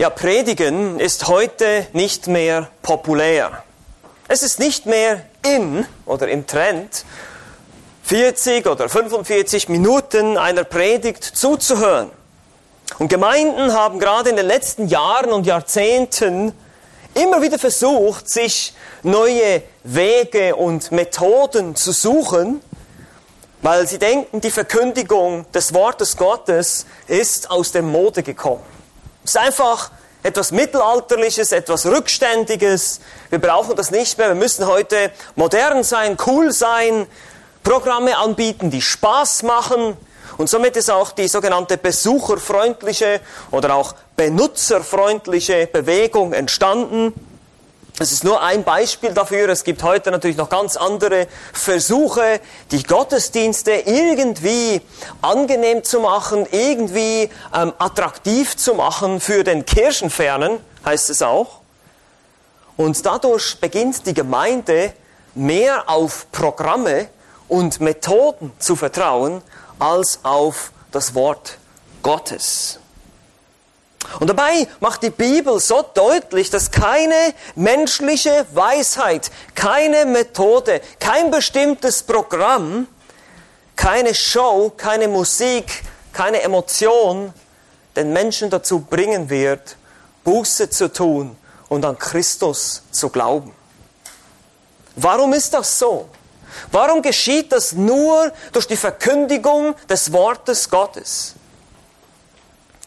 Ja, Predigen ist heute nicht mehr populär. Es ist nicht mehr in oder im Trend, 40 oder 45 Minuten einer Predigt zuzuhören. Und Gemeinden haben gerade in den letzten Jahren und Jahrzehnten immer wieder versucht, sich neue Wege und Methoden zu suchen, weil sie denken, die Verkündigung des Wortes Gottes ist aus der Mode gekommen. Es ist einfach etwas Mittelalterliches, etwas Rückständiges. Wir brauchen das nicht mehr. Wir müssen heute modern sein, cool sein, Programme anbieten, die Spaß machen. Und somit ist auch die sogenannte besucherfreundliche oder auch benutzerfreundliche Bewegung entstanden. Es ist nur ein Beispiel dafür. Es gibt heute natürlich noch ganz andere Versuche, die Gottesdienste irgendwie angenehm zu machen, irgendwie ähm, attraktiv zu machen für den Kirchenfernen, heißt es auch. Und dadurch beginnt die Gemeinde mehr auf Programme und Methoden zu vertrauen, als auf das Wort Gottes. Und dabei macht die Bibel so deutlich, dass keine menschliche Weisheit, keine Methode, kein bestimmtes Programm, keine Show, keine Musik, keine Emotion den Menschen dazu bringen wird, Buße zu tun und an Christus zu glauben. Warum ist das so? Warum geschieht das nur durch die Verkündigung des Wortes Gottes?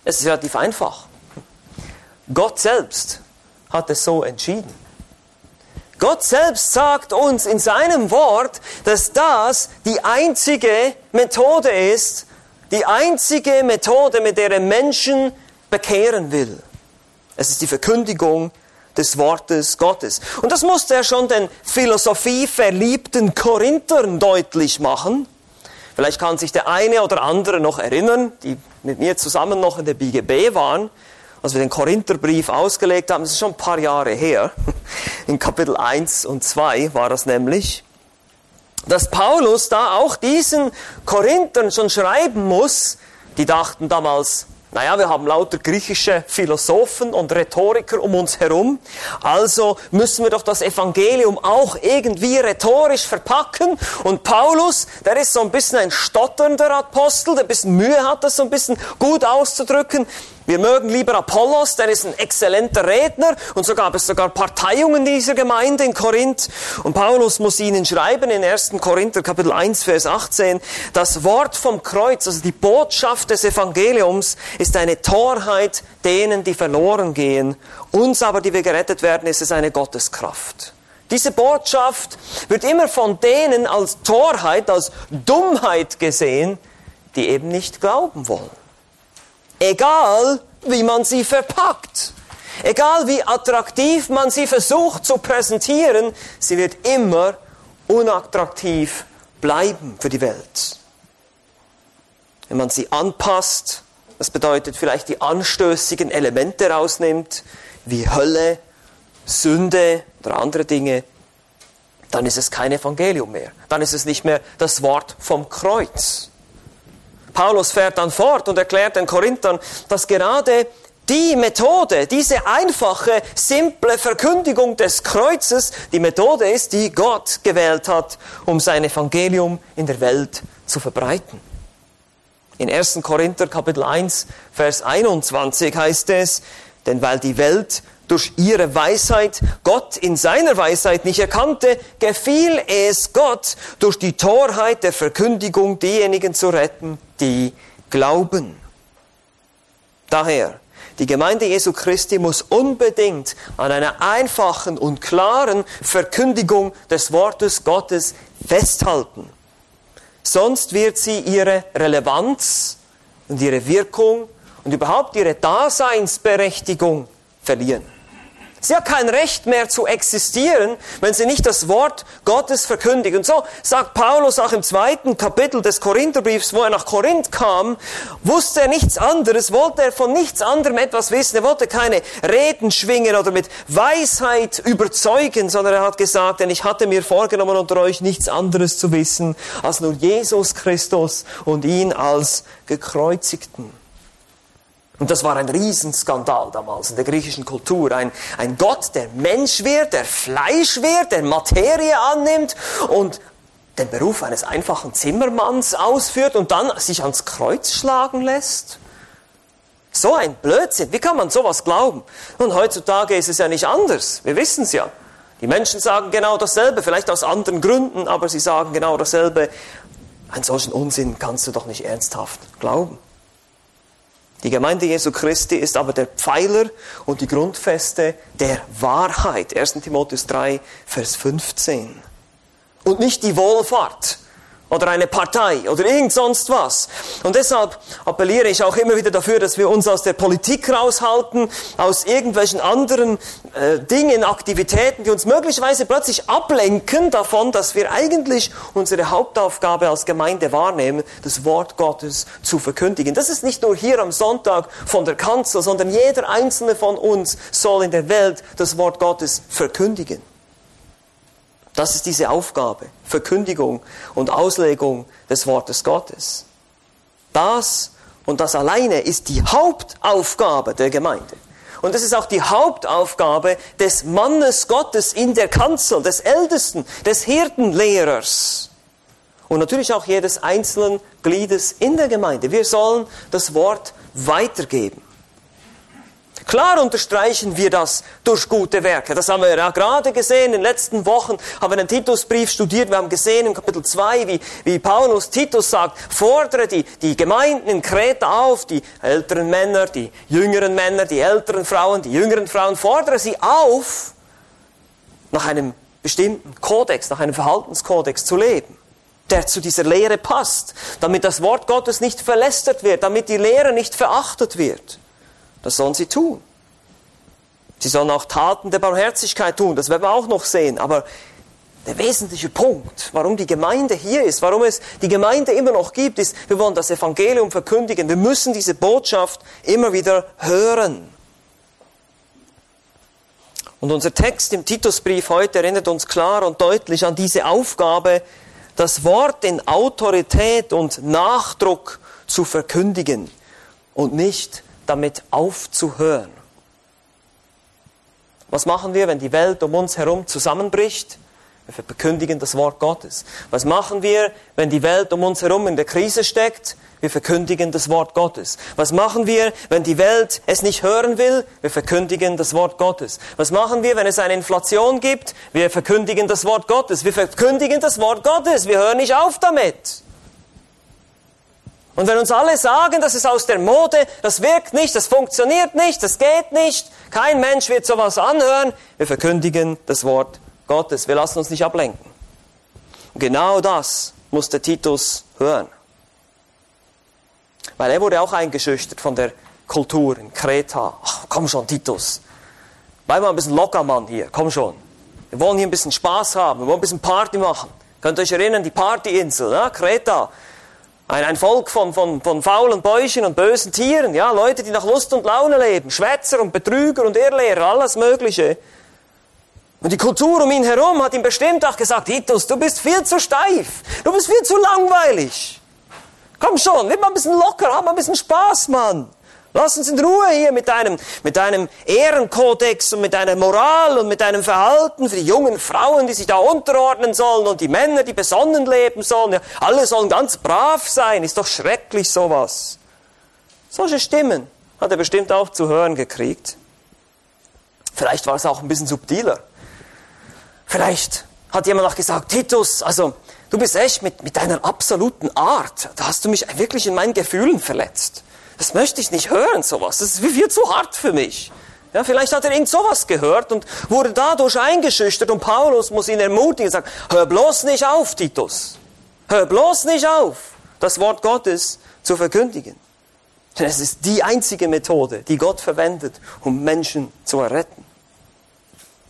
Es ist relativ einfach. Gott selbst hat es so entschieden. Gott selbst sagt uns in seinem Wort, dass das die einzige Methode ist, die einzige Methode, mit der er Menschen bekehren will. Es ist die Verkündigung des Wortes Gottes. Und das musste er schon den philosophieverliebten Korinthern deutlich machen. Vielleicht kann sich der eine oder andere noch erinnern, die mit mir zusammen noch in der BGB waren, als wir den Korintherbrief ausgelegt haben. Das ist schon ein paar Jahre her. In Kapitel 1 und 2 war das nämlich dass Paulus da auch diesen Korinthern schon schreiben muss, die dachten damals, naja, wir haben lauter griechische Philosophen und Rhetoriker um uns herum, also müssen wir doch das Evangelium auch irgendwie rhetorisch verpacken. Und Paulus, der ist so ein bisschen ein stotternder Apostel, der ein bisschen Mühe hat, das so ein bisschen gut auszudrücken. Wir mögen lieber Apollos, der ist ein exzellenter Redner und so gab es sogar Parteiungen dieser Gemeinde in Korinth. Und Paulus muss ihnen schreiben in 1. Korinther Kapitel 1, Vers 18, das Wort vom Kreuz, also die Botschaft des Evangeliums, ist eine Torheit denen, die verloren gehen. Uns aber, die wir gerettet werden, ist es eine Gotteskraft. Diese Botschaft wird immer von denen als Torheit, als Dummheit gesehen, die eben nicht glauben wollen. Egal, wie man sie verpackt. Egal wie attraktiv man sie versucht zu präsentieren, sie wird immer unattraktiv bleiben für die Welt. Wenn man sie anpasst, das bedeutet vielleicht die anstößigen Elemente rausnimmt, wie Hölle, Sünde oder andere Dinge, dann ist es kein Evangelium mehr. Dann ist es nicht mehr das Wort vom Kreuz. Paulus fährt dann fort und erklärt den Korinthern, dass gerade die Methode, diese einfache, simple Verkündigung des Kreuzes, die Methode ist, die Gott gewählt hat, um sein Evangelium in der Welt zu verbreiten. In 1. Korinther Kapitel 1, Vers 21 heißt es, denn weil die Welt durch ihre Weisheit Gott in seiner Weisheit nicht erkannte, gefiel es Gott durch die Torheit der Verkündigung diejenigen zu retten, die glauben. Daher, die Gemeinde Jesu Christi muss unbedingt an einer einfachen und klaren Verkündigung des Wortes Gottes festhalten. Sonst wird sie ihre Relevanz und ihre Wirkung und überhaupt ihre Daseinsberechtigung verlieren. Sie hat kein Recht mehr zu existieren, wenn sie nicht das Wort Gottes verkündigt. Und so sagt Paulus auch im zweiten Kapitel des Korintherbriefs, wo er nach Korinth kam, wusste er nichts anderes, wollte er von nichts anderem etwas wissen. Er wollte keine Reden schwingen oder mit Weisheit überzeugen, sondern er hat gesagt, denn ich hatte mir vorgenommen, unter euch nichts anderes zu wissen, als nur Jesus Christus und ihn als gekreuzigten. Und das war ein Riesenskandal damals in der griechischen Kultur. Ein, ein Gott, der Mensch wird, der Fleisch wird, der Materie annimmt und den Beruf eines einfachen Zimmermanns ausführt und dann sich ans Kreuz schlagen lässt? So ein Blödsinn. Wie kann man sowas glauben? Und heutzutage ist es ja nicht anders. Wir wissen es ja. Die Menschen sagen genau dasselbe, vielleicht aus anderen Gründen, aber sie sagen genau dasselbe. Einen solchen Unsinn kannst du doch nicht ernsthaft glauben. Die Gemeinde Jesu Christi ist aber der Pfeiler und die Grundfeste der Wahrheit. 1. Timotheus 3, Vers 15. Und nicht die Wohlfahrt oder eine Partei oder irgend sonst was. Und deshalb appelliere ich auch immer wieder dafür, dass wir uns aus der Politik raushalten, aus irgendwelchen anderen äh, Dingen, Aktivitäten, die uns möglicherweise plötzlich ablenken davon, dass wir eigentlich unsere Hauptaufgabe als Gemeinde wahrnehmen, das Wort Gottes zu verkündigen. Das ist nicht nur hier am Sonntag von der Kanzel, sondern jeder einzelne von uns soll in der Welt das Wort Gottes verkündigen. Das ist diese Aufgabe, Verkündigung und Auslegung des Wortes Gottes. Das und das alleine ist die Hauptaufgabe der Gemeinde. Und es ist auch die Hauptaufgabe des Mannes Gottes in der Kanzel, des Ältesten, des Hirtenlehrers. Und natürlich auch jedes einzelnen Gliedes in der Gemeinde. Wir sollen das Wort weitergeben. Klar unterstreichen wir das durch gute Werke. Das haben wir ja gerade gesehen. In den letzten Wochen haben wir den Titusbrief studiert. Wir haben gesehen im Kapitel 2, wie, wie Paulus Titus sagt, fordere die, die Gemeinden in Kreta auf, die älteren Männer, die jüngeren Männer, die älteren Frauen, die jüngeren Frauen, fordere sie auf, nach einem bestimmten Kodex, nach einem Verhaltenskodex zu leben der zu dieser Lehre passt, damit das Wort Gottes nicht verlästert wird, damit die Lehre nicht verachtet wird. Das sollen sie tun. Sie sollen auch Taten der Barmherzigkeit tun, das werden wir auch noch sehen. Aber der wesentliche Punkt, warum die Gemeinde hier ist, warum es die Gemeinde immer noch gibt, ist, wir wollen das Evangelium verkündigen. Wir müssen diese Botschaft immer wieder hören. Und unser Text im Titusbrief heute erinnert uns klar und deutlich an diese Aufgabe, das Wort in Autorität und Nachdruck zu verkündigen und nicht damit aufzuhören. Was machen wir, wenn die Welt um uns herum zusammenbricht? Wir verkündigen das Wort Gottes. Was machen wir, wenn die Welt um uns herum in der Krise steckt? Wir verkündigen das Wort Gottes. Was machen wir, wenn die Welt es nicht hören will? Wir verkündigen das Wort Gottes. Was machen wir, wenn es eine Inflation gibt? Wir verkündigen das Wort Gottes. Wir verkündigen das Wort Gottes. Wir hören nicht auf damit. Und wenn uns alle sagen, das ist aus der Mode, das wirkt nicht, das funktioniert nicht, das geht nicht, kein Mensch wird sowas anhören, wir verkündigen das Wort Gottes, wir lassen uns nicht ablenken. Und genau das musste Titus hören. Weil er wurde auch eingeschüchtert von der Kultur in Kreta. Ach, komm schon, Titus. Bleib mal ein bisschen locker, Mann, hier. Komm schon. Wir wollen hier ein bisschen Spaß haben. Wir wollen ein bisschen Party machen. Könnt ihr euch erinnern, die Partyinsel, ja? Kreta. Ein, ein Volk von, von, von faulen Bäuchen und bösen Tieren, ja, Leute, die nach Lust und Laune leben, Schwätzer und Betrüger und Irrlehrer, alles Mögliche. Und die Kultur um ihn herum hat ihm bestimmt auch gesagt, Titus, du bist viel zu steif, du bist viel zu langweilig. Komm schon, nimm mal ein bisschen locker, hab mal ein bisschen Spaß, Mann. Lass uns in Ruhe hier mit einem, mit einem Ehrenkodex und mit einer Moral und mit einem Verhalten für die jungen Frauen, die sich da unterordnen sollen und die Männer, die besonnen leben sollen. Ja, alle sollen ganz brav sein. Ist doch schrecklich sowas. Solche Stimmen hat er bestimmt auch zu hören gekriegt. Vielleicht war es auch ein bisschen subtiler. Vielleicht hat jemand noch gesagt, Titus, also du bist echt mit, mit deiner absoluten Art, da hast du mich wirklich in meinen Gefühlen verletzt. Das möchte ich nicht hören, sowas. Das ist viel zu hart für mich. Ja, vielleicht hat er irgend sowas gehört und wurde dadurch eingeschüchtert und Paulus muss ihn ermutigen und sagen, hör bloß nicht auf, Titus. Hör bloß nicht auf, das Wort Gottes zu verkündigen. Denn es ist die einzige Methode, die Gott verwendet, um Menschen zu erretten.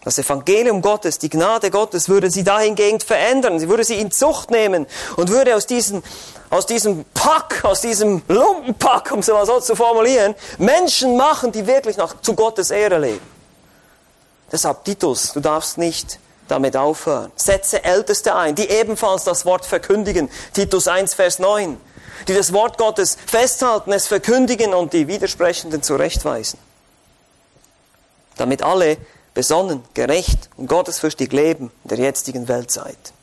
Das Evangelium Gottes, die Gnade Gottes würde sie dahingehend verändern. Sie würde sie in Zucht nehmen und würde aus diesem, aus diesem Pack, aus diesem Lumpenpack, um es mal so zu formulieren, Menschen machen, die wirklich nach, zu Gottes Ehre leben. Deshalb, Titus, du darfst nicht damit aufhören. Setze Älteste ein, die ebenfalls das Wort verkündigen. Titus 1, Vers 9. die das Wort Gottes festhalten, es verkündigen und die Widersprechenden zurechtweisen. Damit alle besonnen, gerecht und gottesfürchtig leben in der jetzigen Weltzeit.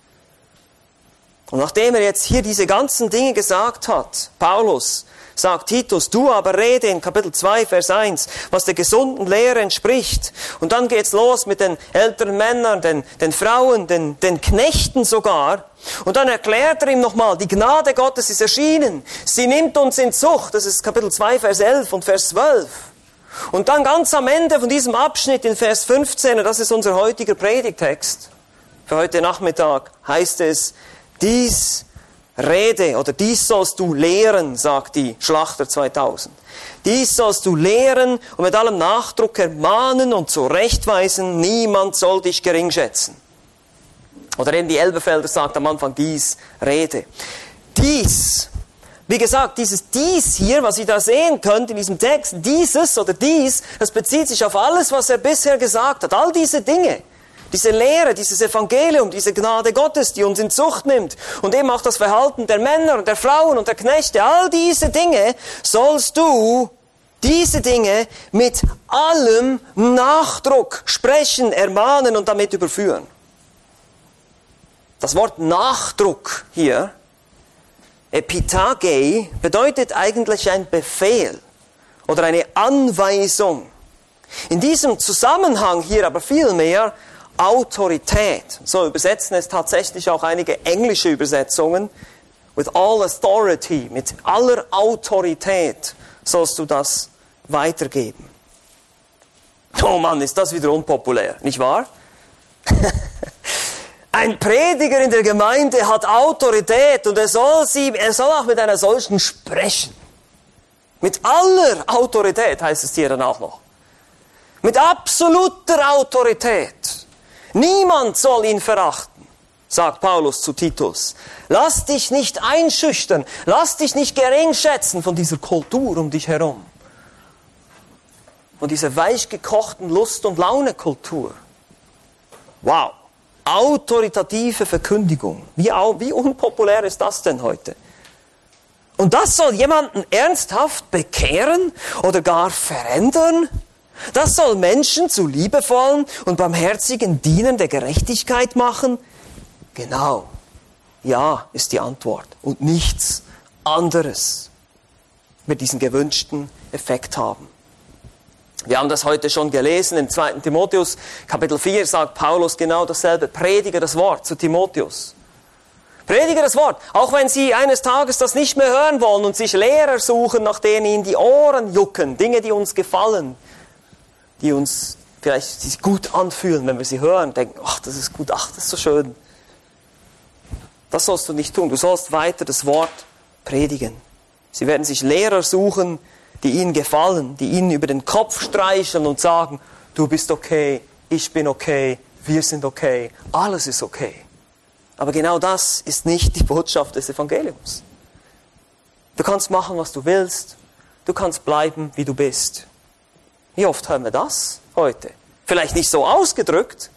Und nachdem er jetzt hier diese ganzen Dinge gesagt hat, Paulus, sagt Titus, du aber rede in Kapitel 2, Vers 1, was der gesunden Lehre entspricht. Und dann geht's los mit den älteren Männern, den, den Frauen, den, den Knechten sogar. Und dann erklärt er ihm nochmal, die Gnade Gottes ist erschienen. Sie nimmt uns in Zucht. Das ist Kapitel 2, Vers 11 und Vers 12. Und dann ganz am Ende von diesem Abschnitt in Vers 15, und das ist unser heutiger Predigtext für heute Nachmittag, heißt es, dies Rede oder dies sollst du lehren, sagt die Schlachter 2000. Dies sollst du lehren und mit allem Nachdruck ermahnen und zurechtweisen, niemand soll dich gering schätzen. Oder eben die Elbefelder sagt am Anfang dies Rede. Dies, wie gesagt, dieses dies hier, was ihr da sehen könnt in diesem Text, dieses oder dies, das bezieht sich auf alles, was er bisher gesagt hat. All diese Dinge. Diese Lehre, dieses Evangelium, diese Gnade Gottes, die uns in Zucht nimmt und eben auch das Verhalten der Männer und der Frauen und der Knechte, all diese Dinge sollst du, diese Dinge mit allem Nachdruck sprechen, ermahnen und damit überführen. Das Wort Nachdruck hier, Epitage, bedeutet eigentlich ein Befehl oder eine Anweisung. In diesem Zusammenhang hier aber vielmehr Autorität. So übersetzen es tatsächlich auch einige englische Übersetzungen. With all authority, mit aller Autorität sollst du das weitergeben. Oh Mann, ist das wieder unpopulär, nicht wahr? Ein Prediger in der Gemeinde hat Autorität und er soll, sie, er soll auch mit einer solchen sprechen. Mit aller Autorität heißt es hier dann auch noch. Mit absoluter Autorität. Niemand soll ihn verachten, sagt Paulus zu Titus. Lass dich nicht einschüchtern, lass dich nicht gering schätzen von dieser Kultur um dich herum. Von dieser weichgekochten Lust- und Launekultur. Wow. Autoritative Verkündigung. Wie, wie unpopulär ist das denn heute? Und das soll jemanden ernsthaft bekehren oder gar verändern? Das soll Menschen zu liebevollen und barmherzigen Dienern der Gerechtigkeit machen? Genau. Ja, ist die Antwort. Und nichts anderes wird diesen gewünschten Effekt haben. Wir haben das heute schon gelesen im 2. Timotheus, Kapitel 4 sagt Paulus genau dasselbe. Predige das Wort zu Timotheus. Predige das Wort, auch wenn sie eines Tages das nicht mehr hören wollen und sich Lehrer suchen, nach denen ihnen die Ohren jucken, Dinge, die uns gefallen, die uns vielleicht sich gut anfühlen, wenn wir sie hören, denken, ach, das ist gut, ach, das ist so schön. Das sollst du nicht tun. Du sollst weiter das Wort predigen. Sie werden sich Lehrer suchen, die ihnen gefallen, die ihnen über den Kopf streicheln und sagen, du bist okay, ich bin okay, wir sind okay, alles ist okay. Aber genau das ist nicht die Botschaft des Evangeliums. Du kannst machen, was du willst, du kannst bleiben, wie du bist. Wie oft hören wir das heute? Vielleicht nicht so ausgedrückt,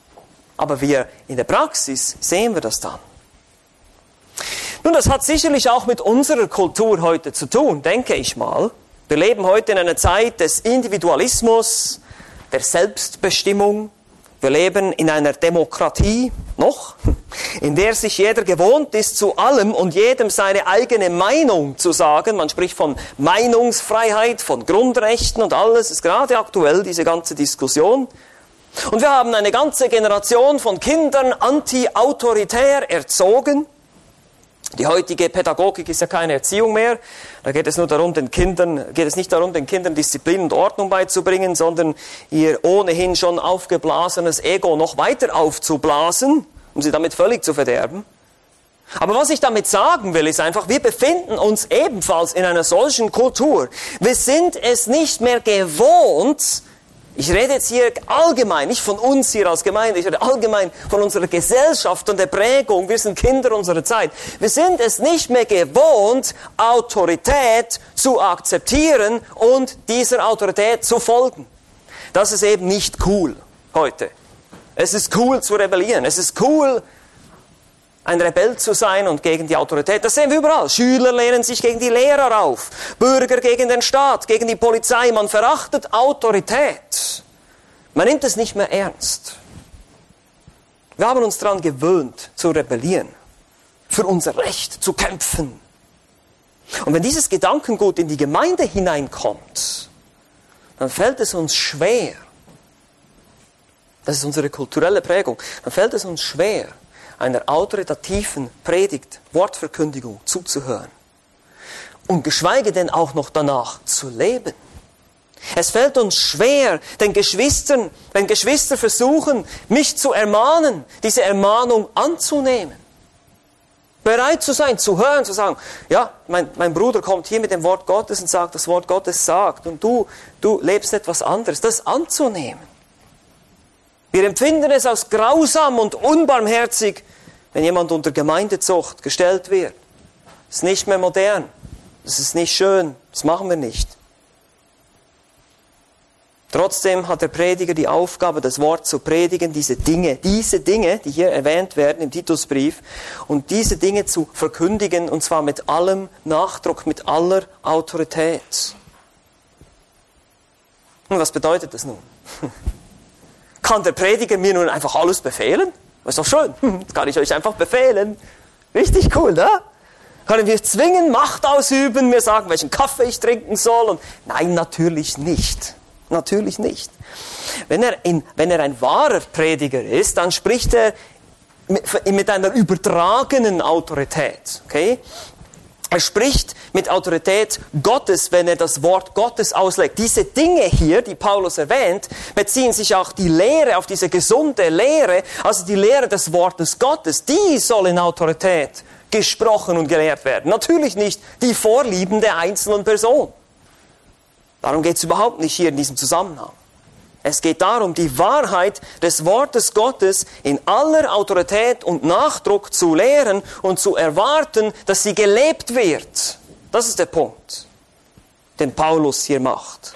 aber wir in der Praxis sehen wir das dann. Nun, das hat sicherlich auch mit unserer Kultur heute zu tun, denke ich mal. Wir leben heute in einer Zeit des Individualismus, der Selbstbestimmung, wir leben in einer Demokratie noch, in der sich jeder gewohnt ist, zu allem und jedem seine eigene Meinung zu sagen. Man spricht von Meinungsfreiheit, von Grundrechten und alles. ist gerade aktuell, diese ganze Diskussion. Und wir haben eine ganze Generation von Kindern anti-autoritär erzogen. Die heutige Pädagogik ist ja keine Erziehung mehr. Da geht es nur darum, den Kindern, geht es nicht darum, den Kindern Disziplin und Ordnung beizubringen, sondern ihr ohnehin schon aufgeblasenes Ego noch weiter aufzublasen, um sie damit völlig zu verderben. Aber was ich damit sagen will, ist einfach, wir befinden uns ebenfalls in einer solchen Kultur. Wir sind es nicht mehr gewohnt, ich rede jetzt hier allgemein, nicht von uns hier als Gemeinde, ich rede allgemein von unserer Gesellschaft und der Prägung. Wir sind Kinder unserer Zeit. Wir sind es nicht mehr gewohnt, Autorität zu akzeptieren und dieser Autorität zu folgen. Das ist eben nicht cool heute. Es ist cool zu rebellieren. Es ist cool, ein Rebell zu sein und gegen die Autorität. Das sehen wir überall. Schüler lehnen sich gegen die Lehrer auf, Bürger gegen den Staat, gegen die Polizei. Man verachtet Autorität. Man nimmt es nicht mehr ernst. Wir haben uns daran gewöhnt, zu rebellieren, für unser Recht zu kämpfen. Und wenn dieses Gedankengut in die Gemeinde hineinkommt, dann fällt es uns schwer, das ist unsere kulturelle Prägung, dann fällt es uns schwer, einer autoritativen Predigt, Wortverkündigung zuzuhören. Und geschweige denn auch noch danach zu leben. Es fällt uns schwer, den Geschwistern, wenn Geschwister versuchen, mich zu ermahnen, diese Ermahnung anzunehmen. Bereit zu sein, zu hören, zu sagen, ja, mein, mein Bruder kommt hier mit dem Wort Gottes und sagt, das Wort Gottes sagt, und du, du lebst etwas anderes, das anzunehmen. Wir empfinden es als grausam und unbarmherzig, wenn jemand unter Gemeindezucht gestellt wird. Das ist nicht mehr modern. Das ist nicht schön. Das machen wir nicht. Trotzdem hat der Prediger die Aufgabe, das Wort zu predigen, diese Dinge, diese Dinge, die hier erwähnt werden im Titusbrief, und diese Dinge zu verkündigen, und zwar mit allem Nachdruck, mit aller Autorität. Und was bedeutet das nun? Kann der Prediger mir nun einfach alles befehlen? Das ist doch schön. Das kann ich euch einfach befehlen. Richtig cool, ne? Können wir zwingen, Macht ausüben, mir sagen, welchen Kaffee ich trinken soll? Und nein, natürlich nicht. Natürlich nicht. Wenn er, in, wenn er ein wahrer Prediger ist, dann spricht er mit einer übertragenen Autorität. Okay? Er spricht mit Autorität Gottes, wenn er das Wort Gottes auslegt. Diese Dinge hier, die Paulus erwähnt, beziehen sich auch die Lehre auf diese gesunde Lehre, also die Lehre des Wortes Gottes. Die soll in Autorität gesprochen und gelehrt werden. Natürlich nicht die Vorlieben der einzelnen Person. Darum geht es überhaupt nicht hier in diesem Zusammenhang. Es geht darum, die Wahrheit des Wortes Gottes in aller Autorität und Nachdruck zu lehren und zu erwarten, dass sie gelebt wird. Das ist der Punkt, den Paulus hier macht.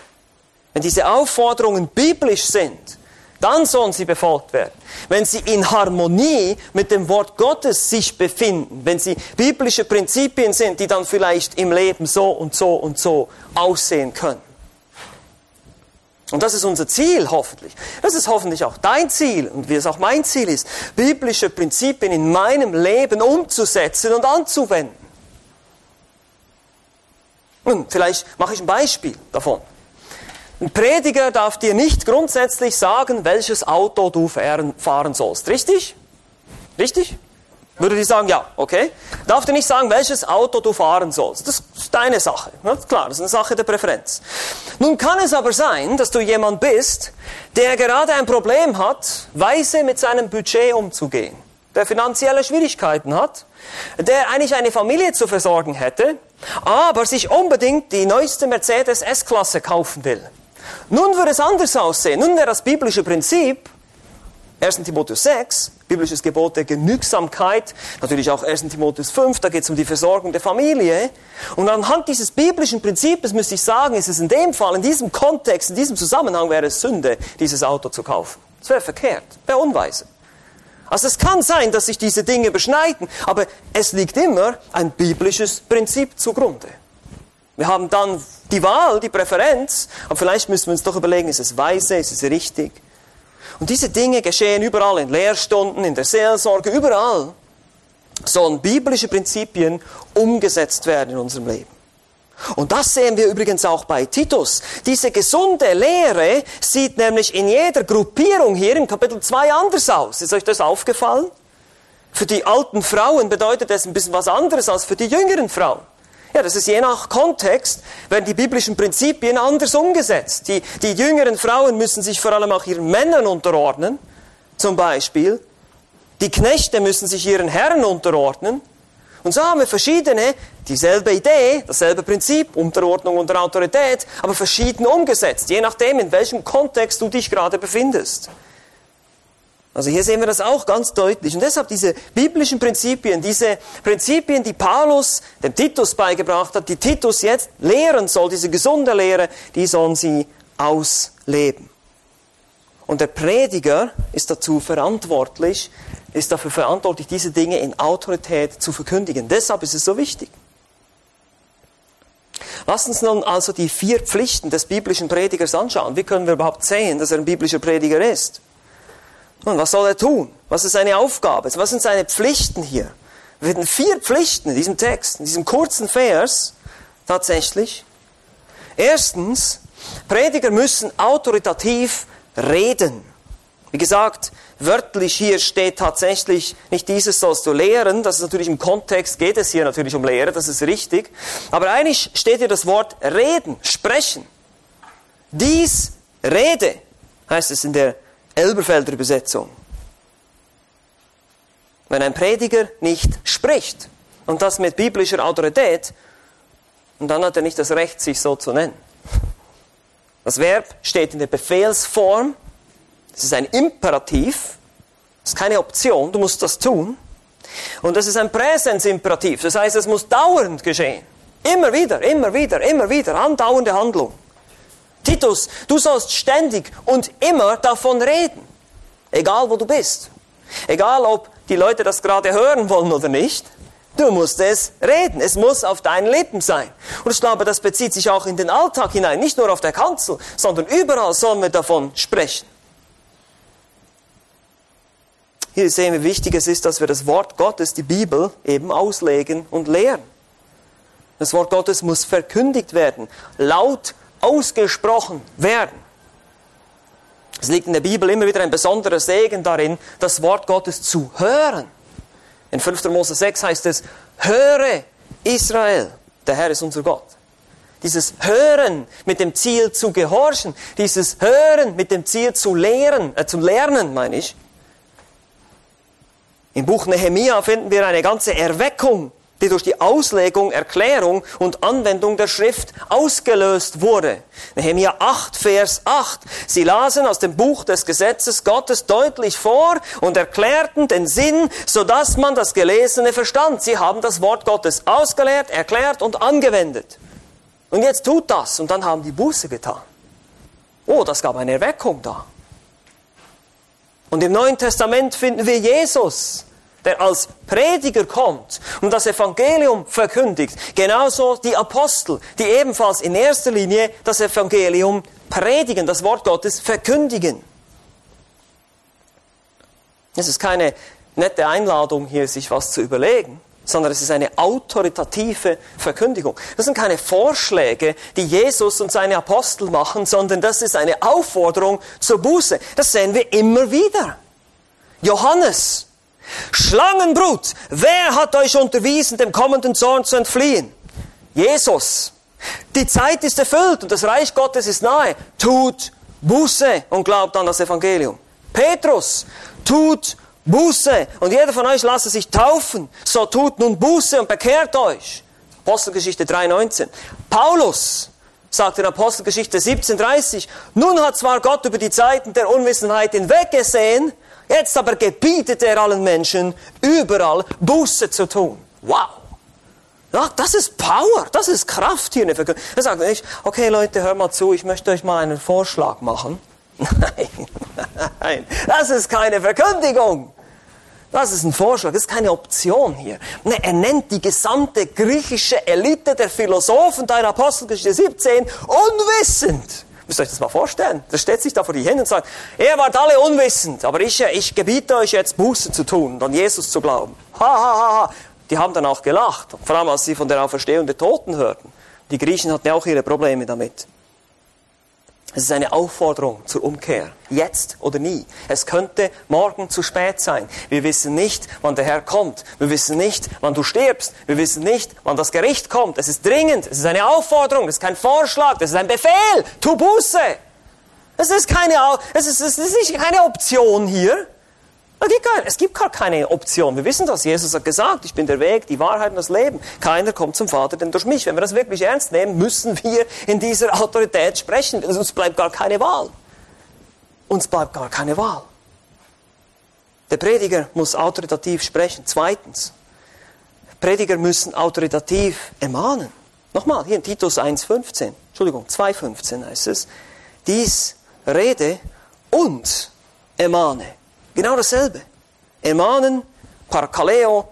Wenn diese Aufforderungen biblisch sind, dann sollen sie befolgt werden. Wenn sie in Harmonie mit dem Wort Gottes sich befinden, wenn sie biblische Prinzipien sind, die dann vielleicht im Leben so und so und so aussehen können. Und das ist unser Ziel, hoffentlich. Das ist hoffentlich auch dein Ziel und wie es auch mein Ziel ist, biblische Prinzipien in meinem Leben umzusetzen und anzuwenden. Nun, vielleicht mache ich ein Beispiel davon. Ein Prediger darf dir nicht grundsätzlich sagen, welches Auto du fahren sollst. Richtig? Richtig? Würde die sagen, ja, okay. Darf dir nicht sagen, welches Auto du fahren sollst. Das ist deine Sache. Ne? Klar, das ist eine Sache der Präferenz. Nun kann es aber sein, dass du jemand bist, der gerade ein Problem hat, weise mit seinem Budget umzugehen. Der finanzielle Schwierigkeiten hat, der eigentlich eine Familie zu versorgen hätte, aber sich unbedingt die neueste Mercedes S-Klasse kaufen will. Nun würde es anders aussehen. Nun wäre das biblische Prinzip, 1. Timotheus 6, biblisches Gebot der Genügsamkeit, natürlich auch 1. Timotheus 5, da geht es um die Versorgung der Familie. Und anhand dieses biblischen Prinzips müsste ich sagen, ist es in dem Fall, in diesem Kontext, in diesem Zusammenhang wäre es Sünde, dieses Auto zu kaufen. Das wäre verkehrt, wäre unweise. Also es kann sein, dass sich diese Dinge beschneiden, aber es liegt immer ein biblisches Prinzip zugrunde. Wir haben dann die Wahl, die Präferenz, aber vielleicht müssen wir uns doch überlegen, ist es weise, ist es richtig? Und diese Dinge geschehen überall, in Lehrstunden, in der Seelsorge, überall. Sollen biblische Prinzipien umgesetzt werden in unserem Leben. Und das sehen wir übrigens auch bei Titus. Diese gesunde Lehre sieht nämlich in jeder Gruppierung hier im Kapitel 2 anders aus. Ist euch das aufgefallen? Für die alten Frauen bedeutet das ein bisschen was anderes als für die jüngeren Frauen. Ja, das ist je nach Kontext, werden die biblischen Prinzipien anders umgesetzt. Die, die jüngeren Frauen müssen sich vor allem auch ihren Männern unterordnen, zum Beispiel. Die Knechte müssen sich ihren Herren unterordnen. Und so haben wir verschiedene, dieselbe Idee, dasselbe Prinzip, Unterordnung unter Autorität, aber verschieden umgesetzt, je nachdem, in welchem Kontext du dich gerade befindest. Also hier sehen wir das auch ganz deutlich. Und deshalb diese biblischen Prinzipien, diese Prinzipien, die Paulus dem Titus beigebracht hat, die Titus jetzt lehren soll, diese gesunde Lehre, die sollen sie ausleben. Und der Prediger ist dazu verantwortlich, ist dafür verantwortlich, diese Dinge in Autorität zu verkündigen. Deshalb ist es so wichtig. Lass uns nun also die vier Pflichten des biblischen Predigers anschauen. Wie können wir überhaupt sehen, dass er ein biblischer Prediger ist? Und was soll er tun? Was ist seine Aufgabe? Was sind seine Pflichten hier? Wir finden vier Pflichten in diesem Text, in diesem kurzen Vers tatsächlich. Erstens, Prediger müssen autoritativ reden. Wie gesagt, wörtlich hier steht tatsächlich nicht dieses sollst du lehren, das ist natürlich im Kontext, geht es hier natürlich um Lehre, das ist richtig. Aber eigentlich steht hier das Wort reden, sprechen. Dies Rede, heißt es in der Elberfelder Übersetzung. Wenn ein Prediger nicht spricht, und das mit biblischer Autorität, dann hat er nicht das Recht, sich so zu nennen. Das Verb steht in der Befehlsform, es ist ein Imperativ, es ist keine Option, du musst das tun. Und das ist ein Präsensimperativ, das heißt, es muss dauernd geschehen. Immer wieder, immer wieder, immer wieder, andauernde Handlung. Titus, du sollst ständig und immer davon reden. Egal wo du bist. Egal ob die Leute das gerade hören wollen oder nicht. Du musst es reden. Es muss auf deinen Lippen sein. Und ich glaube, das bezieht sich auch in den Alltag hinein. Nicht nur auf der Kanzel, sondern überall sollen wir davon sprechen. Hier sehen wir, wie wichtig es ist, dass wir das Wort Gottes, die Bibel, eben auslegen und lehren. Das Wort Gottes muss verkündigt werden, laut ausgesprochen werden. Es liegt in der Bibel immer wieder ein besonderer Segen darin, das Wort Gottes zu hören. In 5. Mose 6 heißt es, höre Israel, der Herr ist unser Gott. Dieses Hören mit dem Ziel zu gehorchen, dieses Hören mit dem Ziel zu lehren, äh, zu lernen, meine ich, im Buch Nehemia finden wir eine ganze Erweckung, die durch die Auslegung, Erklärung und Anwendung der Schrift ausgelöst wurde. Nehemia 8, Vers 8. Sie lasen aus dem Buch des Gesetzes Gottes deutlich vor und erklärten den Sinn, sodass man das Gelesene verstand. Sie haben das Wort Gottes ausgelehrt, erklärt und angewendet. Und jetzt tut das und dann haben die Buße getan. Oh, das gab eine Erweckung da. Und im Neuen Testament finden wir Jesus, der als Prediger kommt und das Evangelium verkündigt. Genauso die Apostel, die ebenfalls in erster Linie das Evangelium predigen, das Wort Gottes verkündigen. Es ist keine nette Einladung, hier sich was zu überlegen, sondern es ist eine autoritative Verkündigung. Das sind keine Vorschläge, die Jesus und seine Apostel machen, sondern das ist eine Aufforderung zur Buße. Das sehen wir immer wieder. Johannes, Schlangenbrut, wer hat euch unterwiesen, dem kommenden Zorn zu entfliehen? Jesus. Die Zeit ist erfüllt und das Reich Gottes ist nahe. Tut Buße und glaubt an das Evangelium. Petrus, tut Buße und jeder von euch lasse sich taufen. So tut nun Buße und bekehrt euch. Apostelgeschichte 3,19. Paulus sagt in Apostelgeschichte 17,30, nun hat zwar Gott über die Zeiten der Unwissenheit hinweggesehen, jetzt aber gebietet er allen Menschen, überall Buße zu tun. Wow! Das ist Power, das ist Kraft hier in der Verkündigung. Er sagt nicht, okay Leute, hör mal zu, ich möchte euch mal einen Vorschlag machen. Nein, nein, das ist keine Verkündigung. Das ist ein Vorschlag, das ist keine Option hier. Nee, er nennt die gesamte griechische Elite der Philosophen da Apostelgeschichte 17 unwissend. Müsst ihr euch das mal vorstellen? Der stellt sich da vor die Hände und sagt, ihr wart alle unwissend, aber ich, ich gebiete euch jetzt Buße zu tun und an Jesus zu glauben. Ha, ha, ha, ha. Die haben dann auch gelacht, vor allem als sie von der Auferstehung der Toten hörten. Die Griechen hatten ja auch ihre Probleme damit. Es ist eine Aufforderung zur Umkehr. Jetzt oder nie. Es könnte morgen zu spät sein. Wir wissen nicht, wann der Herr kommt. Wir wissen nicht, wann du stirbst. Wir wissen nicht, wann das Gericht kommt. Es ist dringend. Es ist eine Aufforderung. Es ist kein Vorschlag. Es ist ein Befehl. Tu Buße. Es ist keine, es ist, es ist nicht keine Option hier. Es gibt gar keine Option. Wir wissen das. Jesus hat gesagt, ich bin der Weg, die Wahrheit und das Leben. Keiner kommt zum Vater denn durch mich. Wenn wir das wirklich ernst nehmen, müssen wir in dieser Autorität sprechen. Uns bleibt gar keine Wahl. Uns bleibt gar keine Wahl. Der Prediger muss autoritativ sprechen. Zweitens, Prediger müssen autoritativ ermahnen. Nochmal, hier in Titus 1,15, Entschuldigung, 2,15 heißt es, dies rede und ermahne. Genau dasselbe. ermahnen, Parakaleo,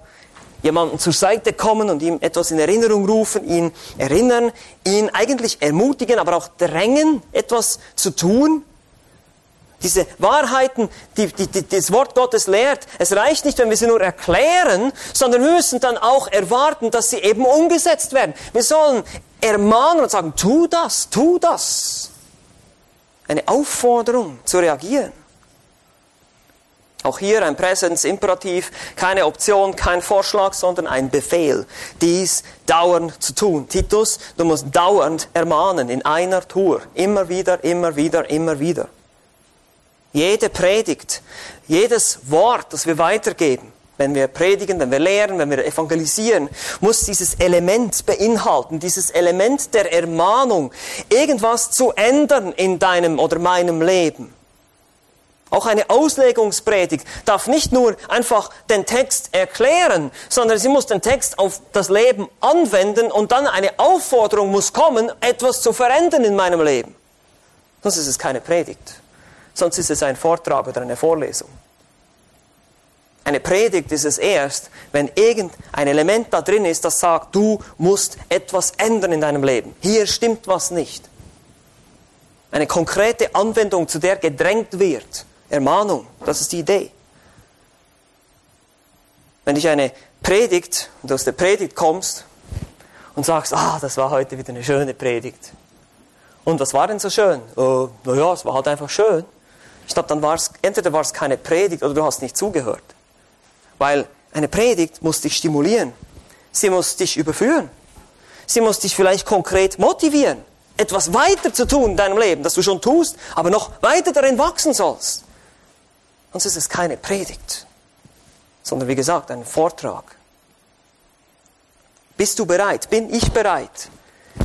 jemanden zur Seite kommen und ihm etwas in Erinnerung rufen, ihn erinnern, ihn eigentlich ermutigen, aber auch drängen, etwas zu tun. Diese Wahrheiten, die, die, die das Wort Gottes lehrt, es reicht nicht, wenn wir sie nur erklären, sondern wir müssen dann auch erwarten, dass sie eben umgesetzt werden. Wir sollen ermahnen und sagen, tu das, tu das. Eine Aufforderung zu reagieren. Auch hier ein Präsenzimperativ, keine Option, kein Vorschlag, sondern ein Befehl, dies dauernd zu tun. Titus, du musst dauernd ermahnen in einer Tour, immer wieder, immer wieder, immer wieder. Jede Predigt, jedes Wort, das wir weitergeben, wenn wir predigen, wenn wir lehren, wenn wir evangelisieren, muss dieses Element beinhalten, dieses Element der Ermahnung, irgendwas zu ändern in deinem oder meinem Leben. Auch eine Auslegungspredigt darf nicht nur einfach den Text erklären, sondern sie muss den Text auf das Leben anwenden und dann eine Aufforderung muss kommen, etwas zu verändern in meinem Leben. Sonst ist es keine Predigt. Sonst ist es ein Vortrag oder eine Vorlesung. Eine Predigt ist es erst, wenn irgendein Element da drin ist, das sagt, du musst etwas ändern in deinem Leben. Hier stimmt was nicht. Eine konkrete Anwendung, zu der gedrängt wird. Ermahnung, das ist die Idee. Wenn dich eine Predigt und du aus der Predigt kommst und sagst, ah, das war heute wieder eine schöne Predigt. Und was war denn so schön? Äh, naja, es war halt einfach schön. Ich glaube, dann war es, entweder war es keine Predigt oder du hast nicht zugehört. Weil eine Predigt muss dich stimulieren. Sie muss dich überführen. Sie muss dich vielleicht konkret motivieren, etwas weiter zu tun in deinem Leben, das du schon tust, aber noch weiter darin wachsen sollst. Sonst ist es keine Predigt, sondern wie gesagt ein Vortrag. Bist du bereit? Bin ich bereit,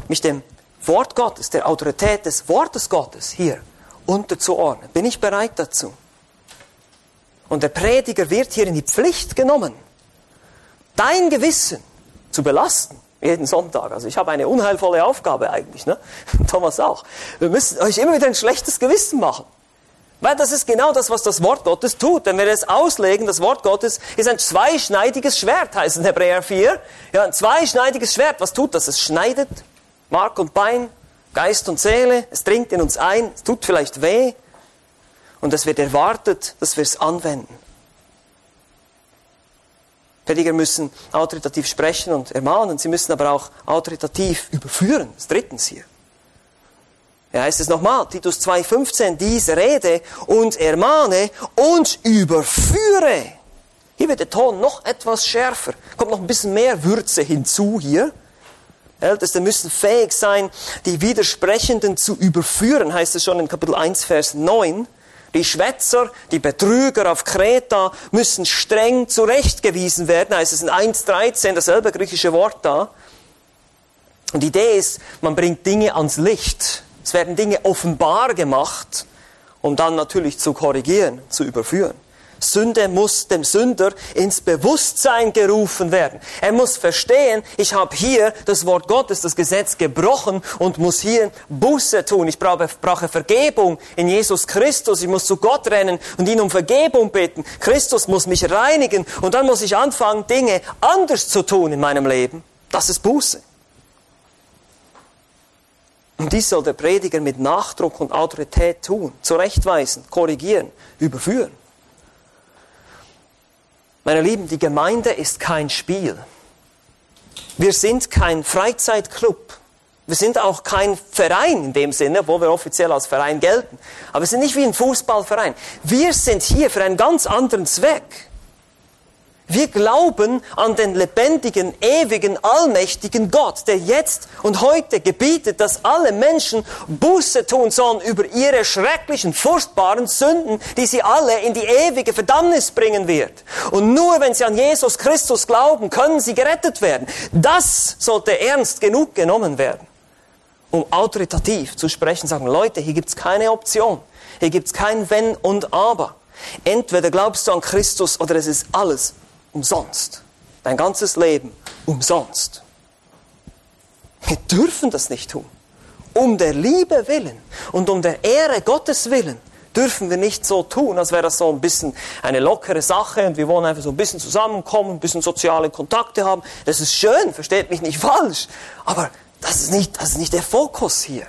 mich dem Wort Gottes, der Autorität des Wortes Gottes hier unterzuordnen? Bin ich bereit dazu? Und der Prediger wird hier in die Pflicht genommen, dein Gewissen zu belasten. Jeden Sonntag. Also ich habe eine unheilvolle Aufgabe eigentlich. Ne? Thomas auch. Wir müssen euch immer wieder ein schlechtes Gewissen machen. Weil das ist genau das, was das Wort Gottes tut. Wenn wir es auslegen, das Wort Gottes ist ein zweischneidiges Schwert, heißt es in Hebräer 4. Ja, ein zweischneidiges Schwert. Was tut das? Es schneidet Mark und Bein, Geist und Seele. Es dringt in uns ein. Es tut vielleicht weh. Und es wird erwartet, dass wir es anwenden. Prediger müssen autoritativ sprechen und ermahnen. Sie müssen aber auch autoritativ überführen. Das drittens hier. Ja, heißt es nochmal, Titus 2,15, dies rede und ermahne und überführe. Hier wird der Ton noch etwas schärfer, kommt noch ein bisschen mehr Würze hinzu hier. Älteste müssen fähig sein, die Widersprechenden zu überführen, heißt es schon in Kapitel 1, Vers 9. Die Schwätzer, die Betrüger auf Kreta müssen streng zurechtgewiesen werden, heißt es in 1.13, dasselbe griechische Wort da. Und die Idee ist, man bringt Dinge ans Licht. Es werden Dinge offenbar gemacht, um dann natürlich zu korrigieren, zu überführen. Sünde muss dem Sünder ins Bewusstsein gerufen werden. Er muss verstehen, ich habe hier das Wort Gottes, das Gesetz gebrochen und muss hier Buße tun. Ich brauche, Vergebung in Jesus Christus. Ich muss zu Gott rennen und ihn um Vergebung bitten. Christus muss mich reinigen und dann muss ich anfangen, Dinge anders zu tun in meinem Leben. Das ist Buße. Und dies soll der Prediger mit Nachdruck und Autorität tun, zurechtweisen, korrigieren, überführen. Meine Lieben, die Gemeinde ist kein Spiel. Wir sind kein Freizeitclub. Wir sind auch kein Verein in dem Sinne, wo wir offiziell als Verein gelten. Aber wir sind nicht wie ein Fußballverein. Wir sind hier für einen ganz anderen Zweck. Wir glauben an den lebendigen, ewigen, allmächtigen Gott, der jetzt und heute gebietet, dass alle Menschen Buße tun sollen über ihre schrecklichen, furchtbaren Sünden, die sie alle in die ewige Verdammnis bringen wird. Und nur wenn sie an Jesus Christus glauben, können sie gerettet werden. Das sollte ernst genug genommen werden, um autoritativ zu sprechen, sagen, Leute, hier gibt's keine Option. Hier gibt's kein Wenn und Aber. Entweder glaubst du an Christus oder es ist alles umsonst. Dein ganzes Leben umsonst. Wir dürfen das nicht tun. Um der Liebe willen und um der Ehre Gottes willen dürfen wir nicht so tun, als wäre das so ein bisschen eine lockere Sache und wir wollen einfach so ein bisschen zusammenkommen, ein bisschen soziale Kontakte haben. Das ist schön, versteht mich nicht falsch, aber das ist nicht, das ist nicht der Fokus hier.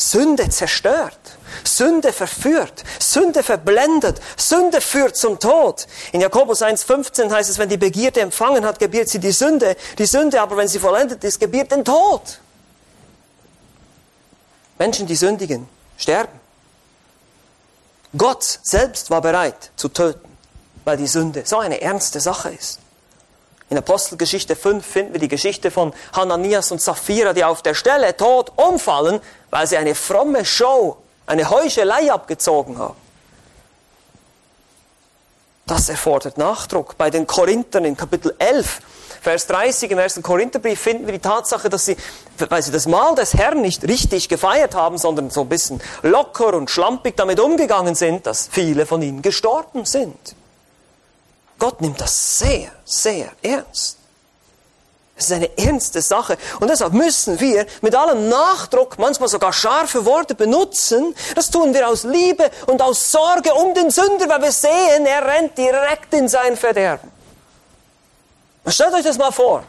Sünde zerstört, Sünde verführt, Sünde verblendet, Sünde führt zum Tod. In Jakobus 1,15 heißt es, wenn die Begierde empfangen hat, gebiert sie die Sünde. Die Sünde aber, wenn sie vollendet ist, gebiert den Tod. Menschen, die sündigen, sterben. Gott selbst war bereit zu töten, weil die Sünde so eine ernste Sache ist. In Apostelgeschichte 5 finden wir die Geschichte von Hananias und Sapphira, die auf der Stelle tot umfallen, weil sie eine fromme Show, eine Heuchelei abgezogen haben. Das erfordert Nachdruck. Bei den Korinthern in Kapitel 11, Vers 30 im ersten Korintherbrief finden wir die Tatsache, dass sie, weil sie das Mahl des Herrn nicht richtig gefeiert haben, sondern so ein bisschen locker und schlampig damit umgegangen sind, dass viele von ihnen gestorben sind. Gott nimmt das sehr, sehr ernst. Es ist eine ernste Sache. Und deshalb müssen wir mit allem Nachdruck, manchmal sogar scharfe Worte benutzen. Das tun wir aus Liebe und aus Sorge um den Sünder, weil wir sehen, er rennt direkt in sein Verderben. Stellt euch das mal vor.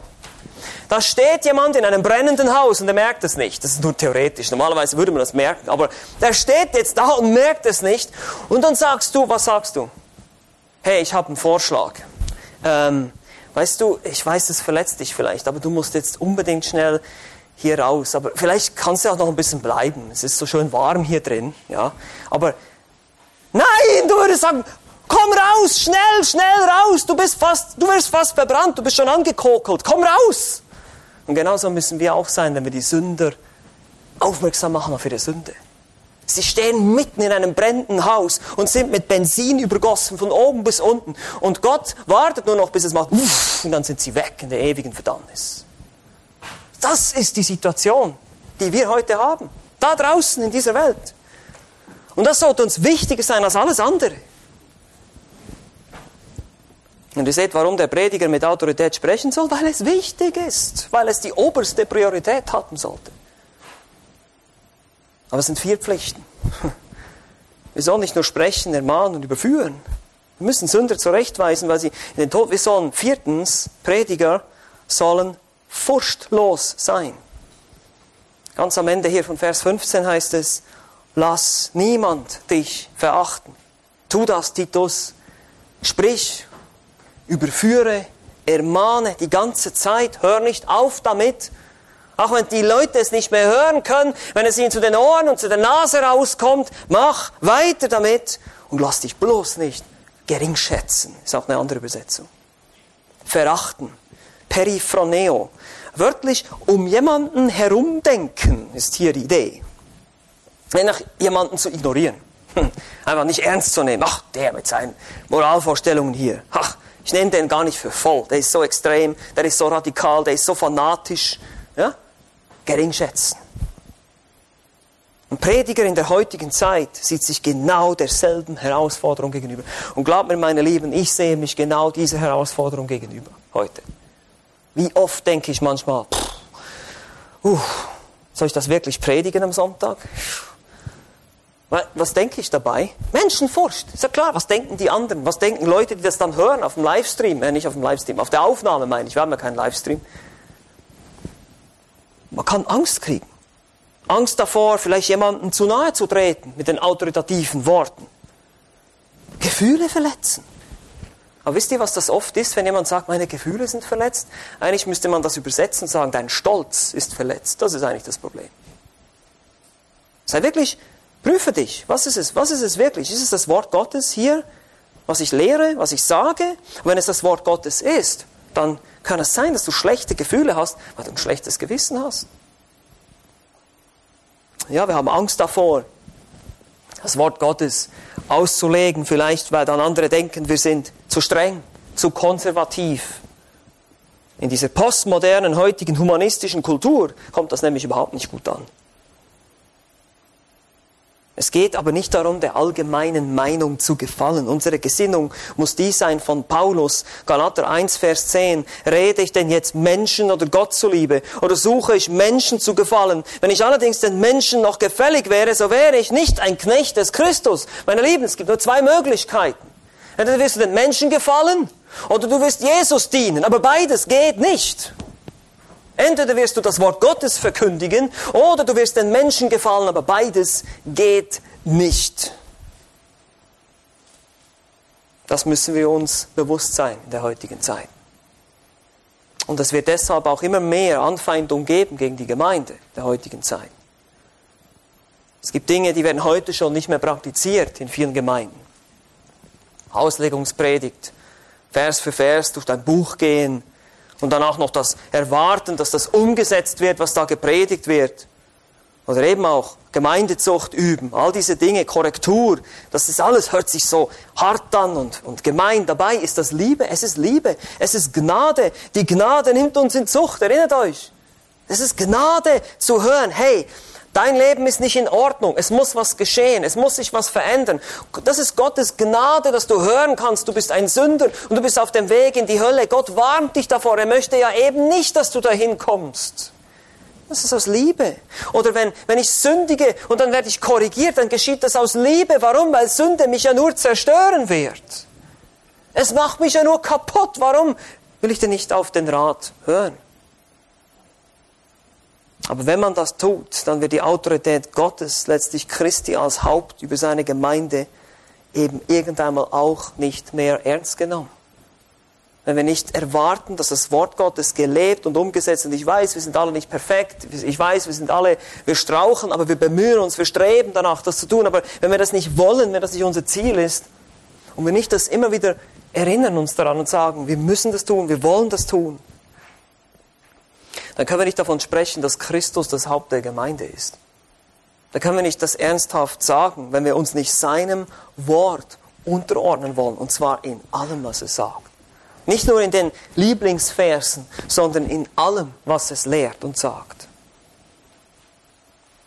Da steht jemand in einem brennenden Haus und er merkt es nicht. Das ist nur theoretisch. Normalerweise würde man das merken. Aber der steht jetzt da und merkt es nicht. Und dann sagst du, was sagst du? Hey, ich habe einen Vorschlag. Ähm, weißt du, ich weiß, es verletzt dich vielleicht, aber du musst jetzt unbedingt schnell hier raus. Aber vielleicht kannst du auch noch ein bisschen bleiben. Es ist so schön warm hier drin, ja. Aber nein, du würdest sagen, komm raus, schnell, schnell raus. Du bist fast, du wirst fast verbrannt, du bist schon angekokelt. Komm raus. Und genauso müssen wir auch sein, wenn wir die Sünder aufmerksam machen auf ihre Sünde. Sie stehen mitten in einem brennenden Haus und sind mit Benzin übergossen von oben bis unten. Und Gott wartet nur noch, bis es macht, und dann sind sie weg in der ewigen Verdammnis. Das ist die Situation, die wir heute haben. Da draußen in dieser Welt. Und das sollte uns wichtiger sein als alles andere. Und ihr seht, warum der Prediger mit Autorität sprechen soll, weil es wichtig ist, weil es die oberste Priorität haben sollte. Aber es sind vier Pflichten. Wir sollen nicht nur sprechen, ermahnen und überführen. Wir müssen Sünder zurechtweisen, weil sie in den Tod, wir sollen viertens, Prediger sollen furchtlos sein. Ganz am Ende hier von Vers 15 heißt es, lass niemand dich verachten. Tu das, Titus. Sprich, überführe, ermahne die ganze Zeit, hör nicht auf damit, auch wenn die Leute es nicht mehr hören können, wenn es ihnen zu den Ohren und zu der Nase rauskommt, mach weiter damit und lass dich bloß nicht geringschätzen. Ist auch eine andere Übersetzung. Verachten. Periphroneo. Wörtlich um jemanden herumdenken ist hier die Idee. Nach jemanden zu ignorieren. Hm. Einfach nicht ernst zu nehmen. Ach, der mit seinen Moralvorstellungen hier. Ach, ich nehme den gar nicht für voll. Der ist so extrem, der ist so radikal, der ist so fanatisch. Ja? Geringschätzen. Ein Prediger in der heutigen Zeit sieht sich genau derselben Herausforderung gegenüber. Und glaubt mir, meine Lieben, ich sehe mich genau dieser Herausforderung gegenüber heute. Wie oft denke ich manchmal, pff, uh, soll ich das wirklich predigen am Sonntag? Was denke ich dabei? Menschenfurcht. Ist ja klar, was denken die anderen? Was denken Leute, die das dann hören auf dem Livestream? Äh, nicht auf dem Livestream, auf der Aufnahme meine ich. Wir haben ja keinen Livestream. Man kann Angst kriegen. Angst davor, vielleicht jemandem zu nahe zu treten mit den autoritativen Worten. Gefühle verletzen. Aber wisst ihr, was das oft ist, wenn jemand sagt, meine Gefühle sind verletzt? Eigentlich müsste man das übersetzen und sagen, dein Stolz ist verletzt. Das ist eigentlich das Problem. Sei wirklich, prüfe dich. Was ist es? Was ist es wirklich? Ist es das Wort Gottes hier, was ich lehre, was ich sage? Und wenn es das Wort Gottes ist, dann kann es sein, dass du schlechte Gefühle hast, weil du ein schlechtes Gewissen hast. Ja, wir haben Angst davor, das Wort Gottes auszulegen, vielleicht weil dann andere denken, wir sind zu streng, zu konservativ. In dieser postmodernen, heutigen humanistischen Kultur kommt das nämlich überhaupt nicht gut an. Es geht aber nicht darum, der allgemeinen Meinung zu gefallen. Unsere Gesinnung muss die sein von Paulus, Galater 1, Vers 10. Rede ich denn jetzt Menschen oder Gott zuliebe? Oder suche ich Menschen zu gefallen? Wenn ich allerdings den Menschen noch gefällig wäre, so wäre ich nicht ein Knecht des Christus. Meine Lieben, es gibt nur zwei Möglichkeiten. Entweder wirst du den Menschen gefallen oder du wirst Jesus dienen. Aber beides geht nicht. Entweder wirst du das Wort Gottes verkündigen oder du wirst den Menschen gefallen, aber beides geht nicht. Das müssen wir uns bewusst sein in der heutigen Zeit. Und es wird deshalb auch immer mehr Anfeindung geben gegen die Gemeinde der heutigen Zeit. Es gibt Dinge, die werden heute schon nicht mehr praktiziert in vielen Gemeinden. Auslegungspredigt, Vers für Vers durch dein Buch gehen, und dann auch noch das Erwarten, dass das umgesetzt wird, was da gepredigt wird. Oder eben auch Gemeindezucht üben, all diese Dinge, Korrektur, das ist alles, hört sich so hart an und, und gemein. Dabei ist das Liebe, es ist Liebe, es ist Gnade. Die Gnade nimmt uns in Zucht, erinnert euch. Es ist Gnade zu hören, hey, Dein Leben ist nicht in Ordnung. Es muss was geschehen. Es muss sich was verändern. Das ist Gottes Gnade, dass du hören kannst. Du bist ein Sünder und du bist auf dem Weg in die Hölle. Gott warnt dich davor. Er möchte ja eben nicht, dass du dahin kommst. Das ist aus Liebe. Oder wenn, wenn ich sündige und dann werde ich korrigiert, dann geschieht das aus Liebe. Warum? Weil Sünde mich ja nur zerstören wird. Es macht mich ja nur kaputt. Warum will ich denn nicht auf den Rat hören? Aber wenn man das tut, dann wird die Autorität Gottes, letztlich Christi als Haupt über seine Gemeinde, eben irgendwann auch nicht mehr ernst genommen. Wenn wir nicht erwarten, dass das Wort Gottes gelebt und umgesetzt, und ich weiß, wir sind alle nicht perfekt, ich weiß, wir sind alle, wir strauchen, aber wir bemühen uns, wir streben danach, das zu tun, aber wenn wir das nicht wollen, wenn das nicht unser Ziel ist, und wir nicht das immer wieder erinnern uns daran und sagen, wir müssen das tun, wir wollen das tun, dann können wir nicht davon sprechen, dass Christus das Haupt der Gemeinde ist. Da können wir nicht das ernsthaft sagen, wenn wir uns nicht seinem Wort unterordnen wollen, und zwar in allem, was es sagt. Nicht nur in den Lieblingsversen, sondern in allem, was es lehrt und sagt.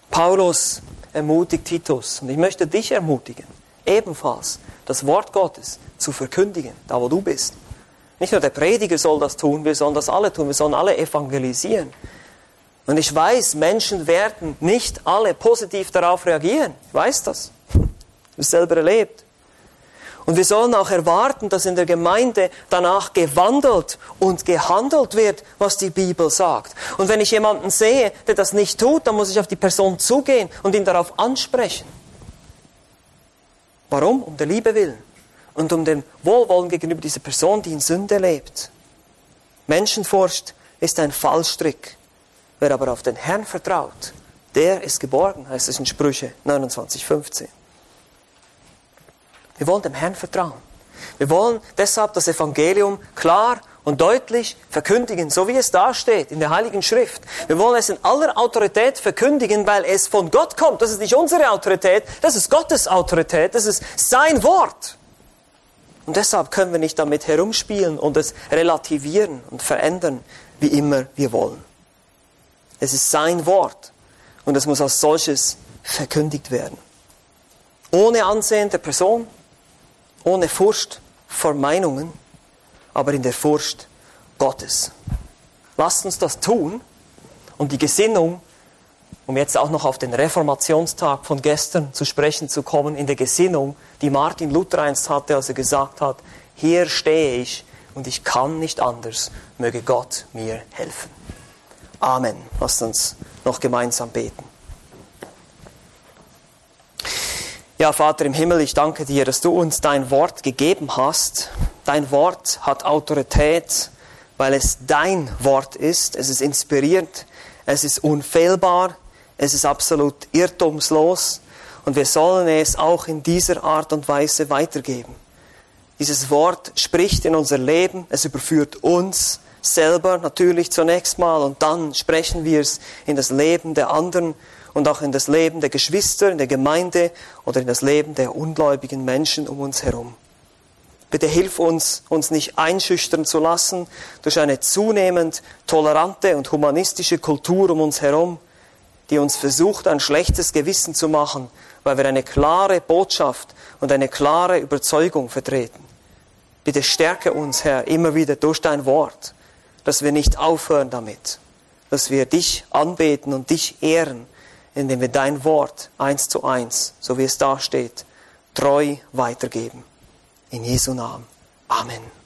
Paulus ermutigt Titus, und ich möchte dich ermutigen, ebenfalls das Wort Gottes zu verkündigen, da wo du bist. Nicht nur der Prediger soll das tun, wir sollen das alle tun, wir sollen alle evangelisieren. Und ich weiß, Menschen werden nicht alle positiv darauf reagieren. Ich weiß das. Ich habe es selber erlebt. Und wir sollen auch erwarten, dass in der Gemeinde danach gewandelt und gehandelt wird, was die Bibel sagt. Und wenn ich jemanden sehe, der das nicht tut, dann muss ich auf die Person zugehen und ihn darauf ansprechen. Warum? Um der Liebe willen und um den Wohlwollen gegenüber dieser Person, die in Sünde lebt. Menschenfurcht ist ein Fallstrick. Wer aber auf den Herrn vertraut, der ist geborgen, heißt es in Sprüche 29, 15. Wir wollen dem Herrn vertrauen. Wir wollen deshalb das Evangelium klar und deutlich verkündigen, so wie es da steht in der Heiligen Schrift. Wir wollen es in aller Autorität verkündigen, weil es von Gott kommt. Das ist nicht unsere Autorität, das ist Gottes Autorität, das ist sein Wort. Und deshalb können wir nicht damit herumspielen und es relativieren und verändern, wie immer wir wollen. Es ist sein Wort und es muss als solches verkündigt werden. Ohne Ansehen der Person, ohne Furcht vor Meinungen, aber in der Furcht Gottes. Lasst uns das tun und die Gesinnung um jetzt auch noch auf den Reformationstag von gestern zu sprechen zu kommen, in der Gesinnung, die Martin Luther einst hatte, als er gesagt hat, hier stehe ich und ich kann nicht anders, möge Gott mir helfen. Amen. Lasst uns noch gemeinsam beten. Ja, Vater im Himmel, ich danke dir, dass du uns dein Wort gegeben hast. Dein Wort hat Autorität, weil es dein Wort ist. Es ist inspiriert, es ist unfehlbar, es ist absolut irrtumslos und wir sollen es auch in dieser Art und Weise weitergeben. Dieses Wort spricht in unser Leben, es überführt uns selber natürlich zunächst mal und dann sprechen wir es in das Leben der anderen und auch in das Leben der Geschwister, in der Gemeinde oder in das Leben der ungläubigen Menschen um uns herum. Bitte hilf uns, uns nicht einschüchtern zu lassen durch eine zunehmend tolerante und humanistische Kultur um uns herum, die uns versucht, ein schlechtes Gewissen zu machen, weil wir eine klare Botschaft und eine klare Überzeugung vertreten. Bitte stärke uns, Herr, immer wieder durch dein Wort, dass wir nicht aufhören damit, dass wir dich anbeten und dich ehren, indem wir dein Wort eins zu eins, so wie es da steht, treu weitergeben. In Jesu Namen. Amen.